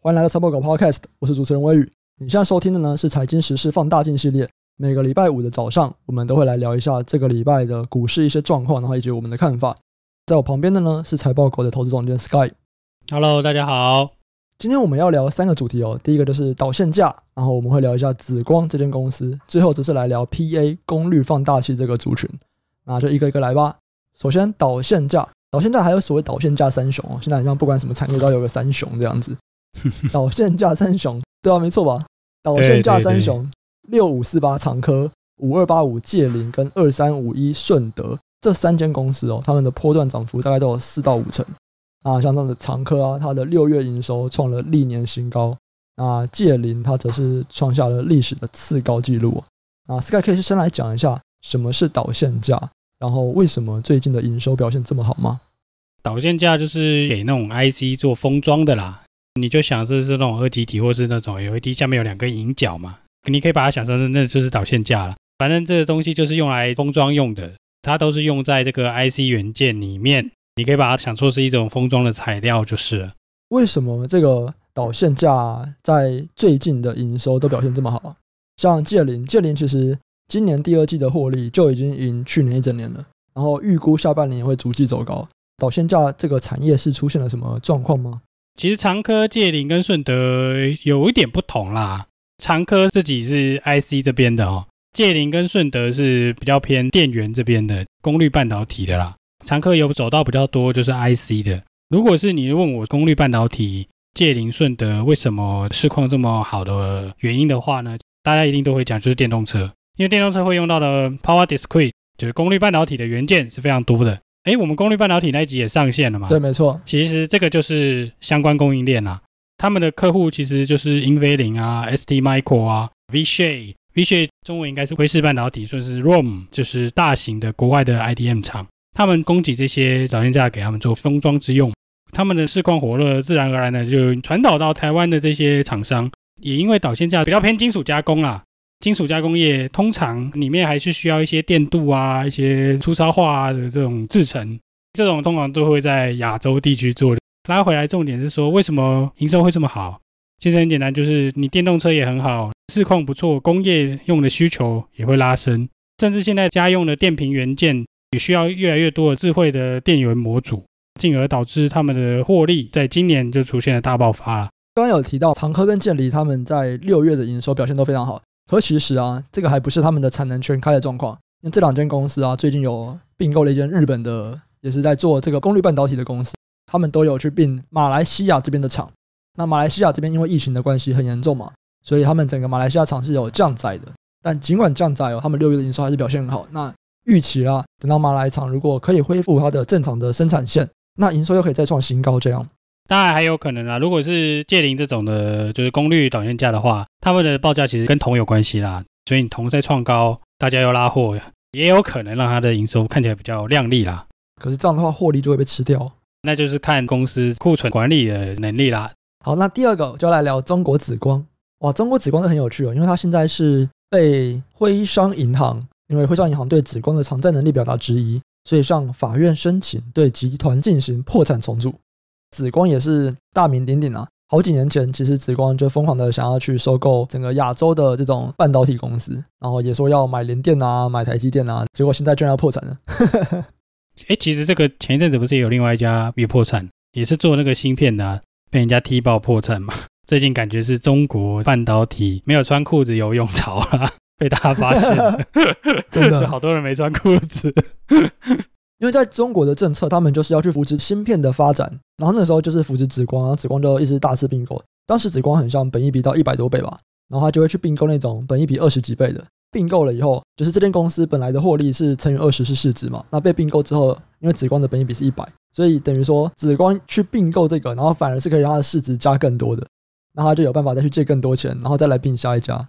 欢迎来到财报狗 Podcast，我是主持人威宇。你现在收听的呢是财经时事放大镜系列。每个礼拜五的早上，我们都会来聊一下这个礼拜的股市一些状况，然后以及我们的看法。在我旁边的呢是财报狗的投资总监 Sky。Hello，大家好。今天我们要聊三个主题哦。第一个就是导线架，然后我们会聊一下紫光这间公司。最后则是来聊 PA 功率放大器这个族群。那就一个一个来吧。首先导线架，导线架还有所谓导线架三雄哦。现在好像不管什么产业都要有个三雄这样子。导线架三雄，对啊，没错吧？导线架三雄，六五四八长科、五二八五界林跟二三五一顺德这三间公司哦，他们的波段涨幅大概都有四到五成啊。像这样的长科啊，它的六月营收创了历年新高那，界林它则是创下了历史的次高纪录啊。Sky 可以先来讲一下什么是导线架，然后为什么最近的营收表现这么好吗？导线架就是给那种 IC 做封装的啦。你就想这是那种二极体，或是那种 LED 下面有两个引脚嘛？你可以把它想成是那就是导线架了。反正这个东西就是用来封装用的，它都是用在这个 IC 元件里面。你可以把它想作是一种封装的材料，就是了。为什么这个导线架在最近的营收都表现这么好？像界霖，界霖其实今年第二季的获利就已经赢去年一整年了，然后预估下半年也会逐季走高。导线架这个产业是出现了什么状况吗？其实长科、界霖跟顺德有一点不同啦。长科自己是 IC 这边的哦，界霖跟顺德是比较偏电源这边的功率半导体的啦。长科有走到比较多就是 IC 的。如果是你问我功率半导体，界霖、顺德为什么市况这么好的原因的话呢？大家一定都会讲就是电动车，因为电动车会用到的 Power Discrete 就是功率半导体的元件是非常多的。哎，我们功率半导体那一集也上线了嘛？对，没错。其实这个就是相关供应链啊，他们的客户其实就是英飞凌啊、STMicro 啊、Vishay，Vishay 中文应该是威视半导体，算是 ROHM，就是大型的国外的 IDM 厂，他们供给这些导线架给他们做封装之用，他们的市况火热，自然而然的就传导到台湾的这些厂商，也因为导线架比较偏金属加工啦。金属加工业通常里面还是需要一些电镀啊、一些粗糙化啊的这种制成，这种通常都会在亚洲地区做。拉回来，重点是说，为什么营收会这么好？其实很简单，就是你电动车也很好，市况不错，工业用的需求也会拉升，甚至现在家用的电瓶元件也需要越来越多的智慧的电源模组，进而导致他们的获利在今年就出现了大爆发了。刚刚有提到长科跟界霖他们在六月的营收表现都非常好。可其实啊，这个还不是他们的产能全开的状况，因为这两间公司啊，最近有并购了一间日本的，也是在做这个功率半导体的公司，他们都有去并马来西亚这边的厂。那马来西亚这边因为疫情的关系很严重嘛，所以他们整个马来西亚厂是有降载的。但尽管降载哦，他们六月的营收还是表现很好。那预期啦，等到马来厂如果可以恢复它的正常的生产线，那营收又可以再创新高这样。当然还有可能啊，如果是界零这种的，就是功率导线架的话，他们的报价其实跟铜有关系啦，所以你铜在创高，大家又拉货，也有可能让它的营收看起来比较亮丽啦。可是这样的话，获利就会被吃掉，那就是看公司库存管理的能力啦。好，那第二个就要来聊中国紫光。哇，中国紫光是很有趣哦，因为它现在是被徽商银行，因为徽商银行对紫光的偿债能力表达质疑，所以向法院申请对集团进行破产重组。紫光也是大名鼎鼎啊！好几年前，其实紫光就疯狂的想要去收购整个亚洲的这种半导体公司，然后也说要买联电啊，买台积电啊，结果现在居然要破产了。哎，其实这个前一阵子不是也有另外一家也破产，也是做那个芯片的啊，被人家踢爆破产嘛？最近感觉是中国半导体没有穿裤子游泳潮啊，被大家发现了，真的好多人没穿裤子。因为在中国的政策，他们就是要去扶持芯片的发展，然后那时候就是扶持紫光，然后紫光就一直大肆并购。当时紫光很像本一比到一百多倍吧，然后他就会去并购那种本一比二十几倍的。并购了以后，就是这间公司本来的获利是乘以二十是市值嘛，那被并购之后，因为紫光的本一比是一百，所以等于说紫光去并购这个，然后反而是可以让它的市值加更多的，那他就有办法再去借更多钱，然后再来并下一家。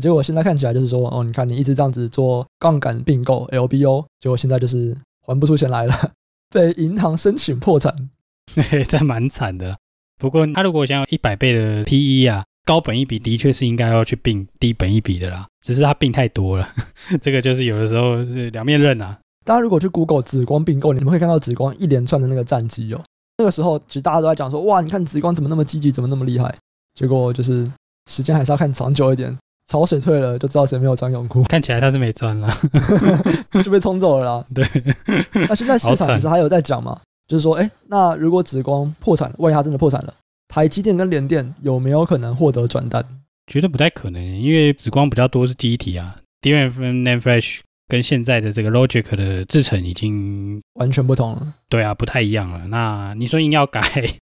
结果现在看起来就是说，哦，你看你一直这样子做杠杆并购 LBO，结果现在就是。还不出钱来了，被银行申请破产，嘿，这蛮惨的。不过他如果想要一百倍的 PE 啊，高本一比的确是应该要去并低本一比的啦。只是他并太多了，这个就是有的时候是两面刃啊。大家如果去 Google 紫光并购，你们会看到紫光一连串的那个战绩哦。那个时候其实大家都在讲说，哇，你看紫光怎么那么积极，怎么那么厉害？结果就是时间还是要看长久一点，潮水退了就知道谁没有穿泳裤。看起来他是没穿了，就被冲走了啦。对，那现在市场其实还有在讲嘛，就是说，哎，那如果紫光破产，万一他真的破产了，台积电跟联电有没有可能获得转单？觉得不太可能，因为紫光比较多是记忆体啊，DRAM NAND Flash 跟现在的这个 Logic 的制程已经完全不同了。对啊，不太一样了。那你说硬要改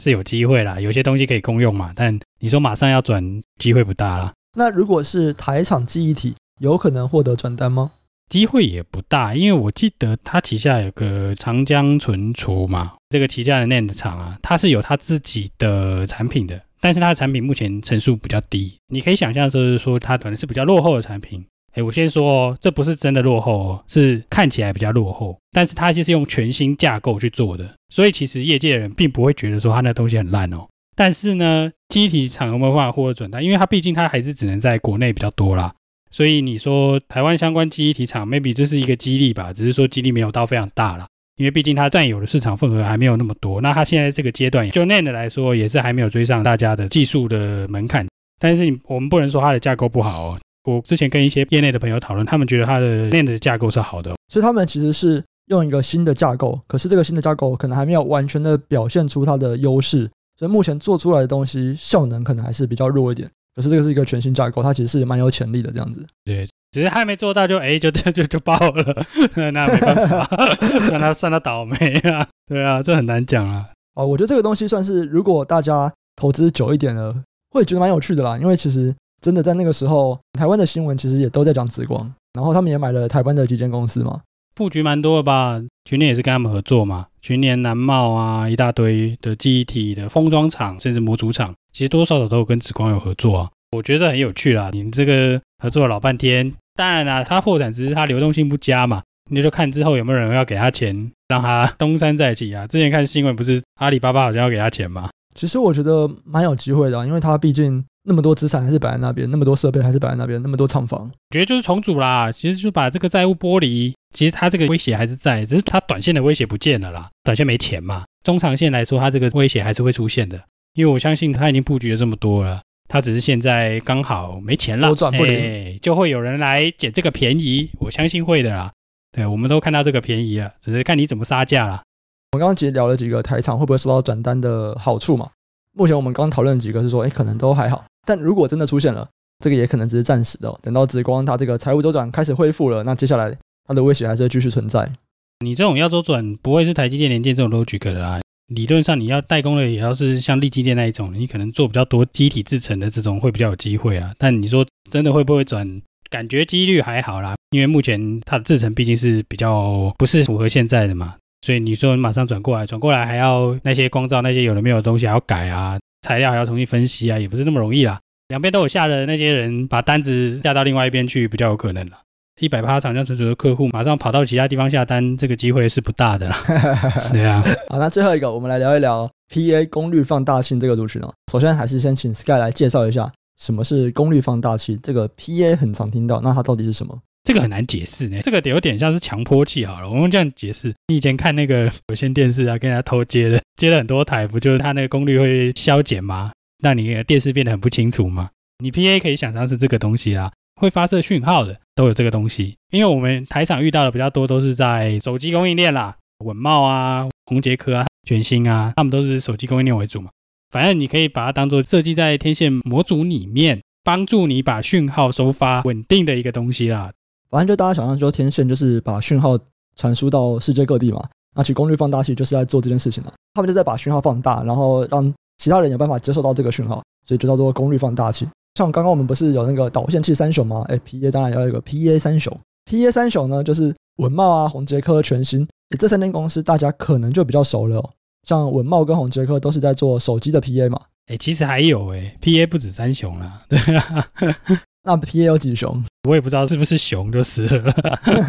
是有机会啦，有些东西可以共用嘛，但你说马上要转，机会不大啦。那如果是台厂记忆体，有可能获得转单吗？机会也不大，因为我记得它旗下有个长江存储嘛，这个旗下的 NAND 厂啊，它是有它自己的产品的。但是它的产品目前成数比较低，你可以想象就是说它可能是比较落后的产品。哎，我先说哦，这不是真的落后哦，是看起来比较落后。但是它其实用全新架构去做的，所以其实业界的人并不会觉得说它那东西很烂哦。但是呢，记忆体厂有没有办法获得转单？因为它毕竟它还是只能在国内比较多啦。所以你说台湾相关记忆体厂，maybe 这是一个激励吧，只是说激励没有到非常大啦。因为毕竟它占有的市场份额还没有那么多，那它现在这个阶段，就 NAND 来说，也是还没有追上大家的技术的门槛。但是我们不能说它的架构不好哦。我之前跟一些业内的朋友讨论，他们觉得它的 NAND 的架构是好的。所以他们其实是用一个新的架构，可是这个新的架构可能还没有完全的表现出它的优势，所以目前做出来的东西效能可能还是比较弱一点。可是这个是一个全新架构，它其实是蛮有潜力的这样子。对。只是还没做到就哎，就就就就爆了，那没办法，让他算他倒霉啊。对啊，这很难讲啊。哦，我觉得这个东西算是，如果大家投资久一点了，会觉得蛮有趣的啦。因为其实真的在那个时候，台湾的新闻其实也都在讲紫光，然后他们也买了台湾的几间公司嘛，布局蛮多的吧。群联也是跟他们合作嘛，群联、南茂啊，一大堆的记忆体的封装厂，甚至模组厂，其实多少少都有跟紫光有合作啊。我觉得很有趣啦。你们这个合作了老半天。当然啦，他破产只是他流动性不佳嘛，你就看之后有没有人要给他钱，让他东山再起啊。之前看新闻不是阿里巴巴好像要给他钱吗？其实我觉得蛮有机会的啊，因为他毕竟那么多资产还是摆在那边，那么多设备还是摆在那边，那么多厂房，我觉得就是重组啦。其实就把这个债务剥离，其实它这个威胁还是在，只是它短线的威胁不见了啦。短线没钱嘛，中长线来说，它这个威胁还是会出现的，因为我相信它已经布局了这么多了。它只是现在刚好没钱了，周转不灵，就会有人来捡这个便宜，我相信会的啦。对，我们都看到这个便宜了，只是看你怎么杀价啦。我们刚刚其实聊了几个台场会不会收到转单的好处嘛？目前我们刚刚讨论几个是说，哎，可能都还好。但如果真的出现了，这个也可能只是暂时的哦。等到紫光它这个财务周转开始恢复了，那接下来它的威胁还是会继续存在。你这种要周转，不会是台积电、联电这种 logic 的啦。理论上，你要代工的也要是像立积电那一种，你可能做比较多机体制程的这种会比较有机会啊。但你说真的会不会转？感觉几率还好啦，因为目前它的制程毕竟是比较不是符合现在的嘛，所以你说马上转过来，转过来还要那些光照那些有的没有的东西还要改啊，材料还要重新分析啊，也不是那么容易啦。两边都有下的那些人，把单子下到另外一边去，比较有可能了。一百趴长江存储的客户马上跑到其他地方下单，这个机会是不大的啦。对啊，好，那最后一个，我们来聊一聊 PA 功率放大器这个族群哦。首先还是先请 Sky 来介绍一下什么是功率放大器。这个 PA 很常听到，那它到底是什么？这个很难解释呢。这个有点像是强迫器好了，我们这样解释。你以前看那个有线电视啊，跟人家偷接的，接了很多台，不就是它那个功率会消减吗？那你的电视变得很不清楚吗？你 PA 可以想象是这个东西啦。会发射讯号的都有这个东西，因为我们台厂遇到的比较多都是在手机供应链啦，稳懋啊、宏捷科啊、全新啊，他们都是手机供应链为主嘛。反正你可以把它当做设计在天线模组里面，帮助你把讯号收发稳定的一个东西啦。反正就大家想象说，天线就是把讯号传输到世界各地嘛，那其功率放大器就是在做这件事情嘛。他们就在把讯号放大，然后让其他人有办法接收到这个讯号，所以就叫做功率放大器。像刚刚我们不是有那个导线器三雄吗？哎，PA 当然要有一个 PA 三雄。PA 三雄呢，就是稳懋啊、宏杰科、全新。这三间公司大家可能就比较熟了哦。像稳懋跟宏杰科都是在做手机的 PA 嘛。哎，其实还有哎，PA 不止三雄啦。对啊，那 PA 有几雄？我也不知道是不是雄就是了。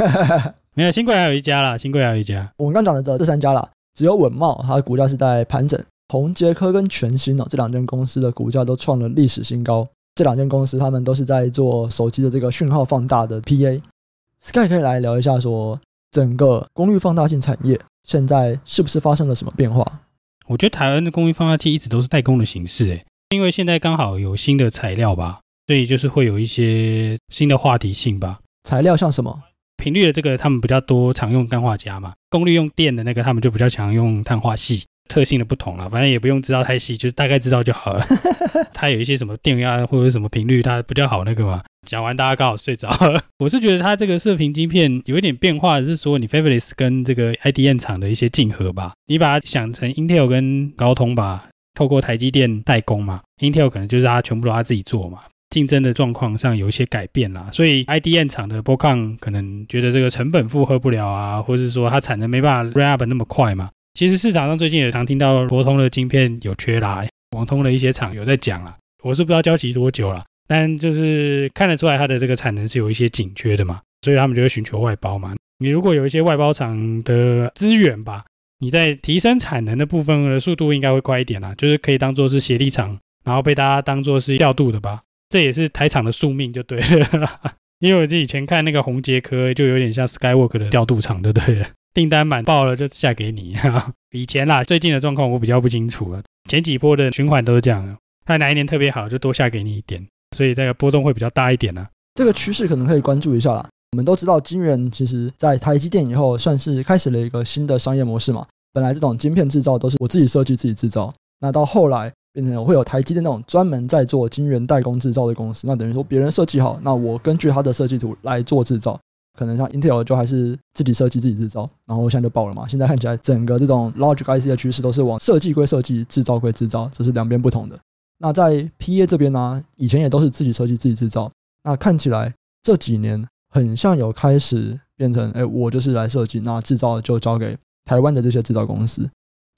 没有，新贵还有一家啦，新贵还有一家。我们刚讲的这这三家啦，只有稳懋它的股价是在盘整，宏杰科跟全新哦，这两间公司的股价都创了历史新高。这两间公司，他们都是在做手机的这个讯号放大的 PA。Sky 可以来聊一下，说整个功率放大器产业现在是不是发生了什么变化？我觉得台湾的功率放大器一直都是代工的形式，诶，因为现在刚好有新的材料吧，所以就是会有一些新的话题性吧。材料像什么？频率的这个他们比较多常用氮化镓嘛，功率用电的那个他们就比较常用碳化矽。特性的不同了，反正也不用知道太细，就是大概知道就好了。它有一些什么电压或者什么频率，它比较好那个嘛。讲完大家刚好睡着了。我是觉得它这个射频晶片有一点变化，是说你 Fabless 跟这个 IDM 厂的一些竞合吧。你把它想成 Intel 跟高通吧，透过台积电代工嘛，Intel 可能就是它全部都它自己做嘛。竞争的状况上有一些改变啦，所以 IDM 厂的 Broadcom 可能觉得这个成本负荷不了啊，或者是说它产能没办法 ramp 那么快嘛。其实市场上最近也常听到博通的晶片有缺啦，网通的一些厂有在讲啦。我是不知道交期多久了，但就是看得出来它的这个产能是有一些紧缺的嘛，所以他们就会寻求外包嘛。你如果有一些外包厂的资源吧，你在提升产能的部分的速度应该会快一点啦，就是可以当做是协力厂，然后被大家当做是调度的吧。这也是台厂的宿命就对了，因为我自己以前看那个宏捷科就有点像 Skywork 的调度厂，对不对？订单满爆了就下给你。以前啦，最近的状况我比较不清楚了。前几波的循环都是这样，看哪一年特别好就多下给你一点，所以这个波动会比较大一点呢。这个趋势可能可以关注一下啦。我们都知道，晶圆其实在台积电以后算是开始了一个新的商业模式嘛。本来这种晶片制造都是我自己设计自己制造，那到后来变成会有台积电那种专门在做晶圆代工制造的公司，那等于说别人设计好，那我根据他的设计图来做制造。可能像 Intel 就还是自己设计自己制造，然后现在就爆了嘛。现在看起来整个这种 Logic IC 的趋势都是往设计归设计，制造归制造，这是两边不同的。那在 PA 这边呢，以前也都是自己设计自己制造，那看起来这几年很像有开始变成，哎，我就是来设计，那制造就交给台湾的这些制造公司。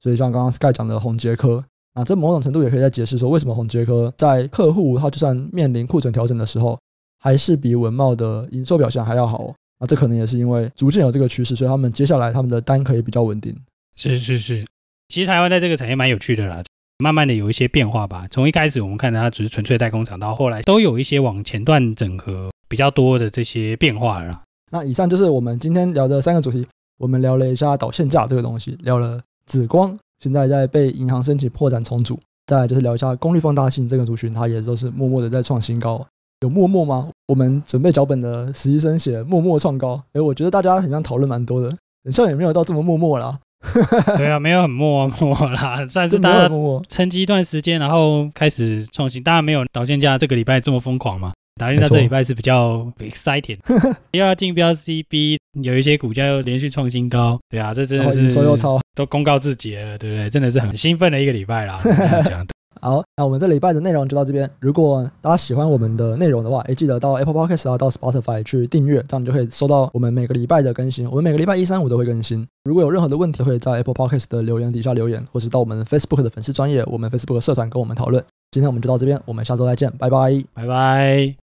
所以像刚刚 Sky 讲的宏捷科，啊这某种程度也可以再解释说，为什么宏捷科在客户他就算面临库存调整的时候，还是比文茂的营收表现还要好。啊，这可能也是因为逐渐有这个趋势，所以他们接下来他们的单可以比较稳定。是是是，其实台湾在这个产业蛮有趣的啦，慢慢的有一些变化吧。从一开始我们看到它只是纯粹代工厂，到后来都有一些往前段整合比较多的这些变化了。那以上就是我们今天聊的三个主题，我们聊了一下导线架这个东西，聊了紫光现在在被银行申请破产重组，再来就是聊一下功率放大器这个族群，它也都是默默的在创新高。有默默吗？我们准备脚本的实习生写默默创高。哎，我觉得大家好像讨论蛮多的，好像也没有到这么默默啦。对啊，没有很默默啦，算是大家沉寂一段时间，然后开始创新。当然没有导线架这个礼拜这么疯狂嘛。导线架这礼拜是比较 excited，又要竞标 CB，有一些股价又连续创新高。对啊，这真的是都公告自己了，对不对？真的是很兴奋的一个礼拜啦。这样讲。好，那我们这礼拜的内容就到这边。如果大家喜欢我们的内容的话，也，记得到 Apple Podcast 啊，到 Spotify 去订阅，这样你就可以收到我们每个礼拜的更新。我们每个礼拜一、三、五都会更新。如果有任何的问题，可以在 Apple Podcast 的留言底下留言，或是到我们 Facebook 的粉丝专业，我们 Facebook 社团跟我们讨论。今天我们就到这边，我们下周再见，拜拜，拜拜。